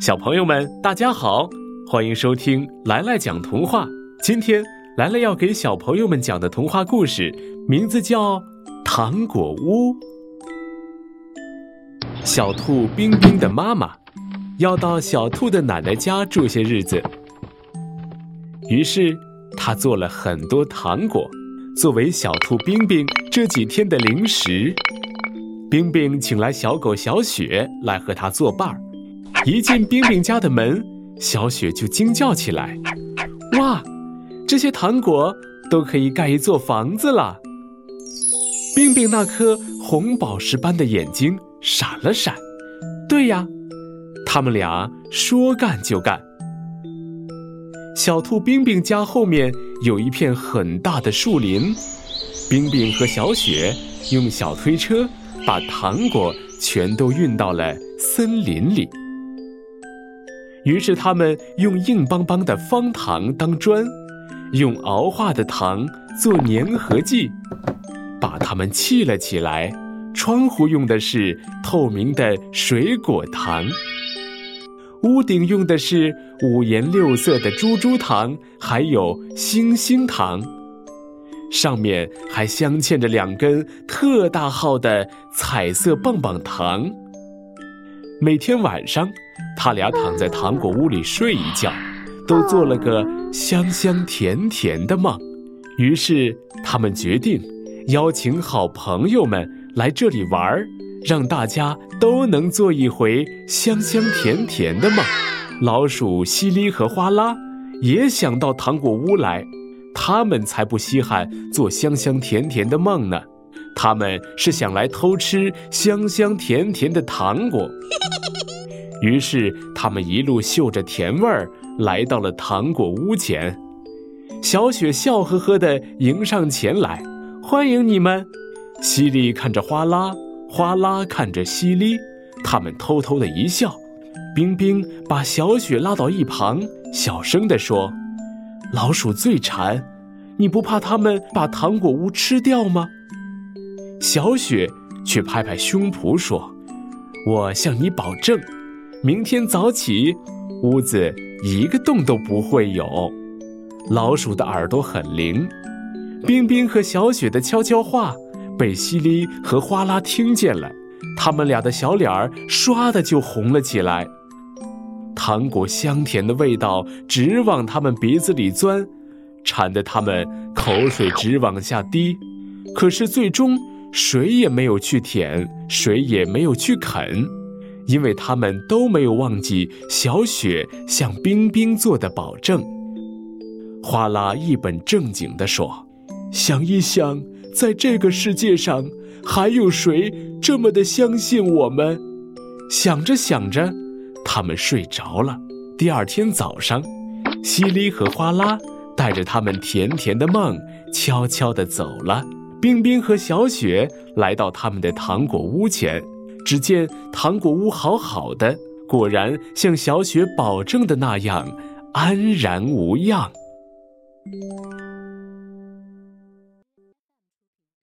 小朋友们，大家好，欢迎收听来来讲童话。今天来来要给小朋友们讲的童话故事，名字叫《糖果屋》。小兔冰冰的妈妈要到小兔的奶奶家住些日子，于是她做了很多糖果，作为小兔冰冰这几天的零食。冰冰请来小狗小雪来和他作伴儿。一进冰冰家的门，小雪就惊叫起来：“哇，这些糖果都可以盖一座房子了！”冰冰那颗红宝石般的眼睛闪了闪。对呀，他们俩说干就干。小兔冰冰家后面有一片很大的树林，冰冰和小雪用小推车。把糖果全都运到了森林里。于是他们用硬邦邦的方糖当砖，用熬化的糖做粘合剂，把它们砌了起来。窗户用的是透明的水果糖，屋顶用的是五颜六色的珠珠糖，还有星星糖。上面还镶嵌着两根特大号的彩色棒棒糖。每天晚上，他俩躺在糖果屋里睡一觉，都做了个香香甜甜的梦。于是，他们决定邀请好朋友们来这里玩儿，让大家都能做一回香香甜甜的梦。老鼠西里和花拉也想到糖果屋来。他们才不稀罕做香香甜甜的梦呢，他们是想来偷吃香香甜甜的糖果。于是他们一路嗅着甜味儿，来到了糖果屋前。小雪笑呵呵地迎上前来，欢迎你们。西利看着哗啦，哗啦看着西里，他们偷偷的一笑。冰冰把小雪拉到一旁，小声地说。老鼠最馋，你不怕它们把糖果屋吃掉吗？小雪却拍拍胸脯说：“我向你保证，明天早起，屋子一个洞都不会有。”老鼠的耳朵很灵，冰冰和小雪的悄悄话被西里和哗啦听见了，他们俩的小脸儿唰的就红了起来。糖果香甜的味道直往他们鼻子里钻，馋得他们口水直往下滴。可是最终谁也没有去舔，谁也没有去啃，因为他们都没有忘记小雪向冰冰做的保证。哗啦一本正经地说：“想一想，在这个世界上，还有谁这么的相信我们？”想着想着。他们睡着了。第二天早上，西里和花拉带着他们甜甜的梦，悄悄地走了。冰冰和小雪来到他们的糖果屋前，只见糖果屋好好的，果然像小雪保证的那样，安然无恙。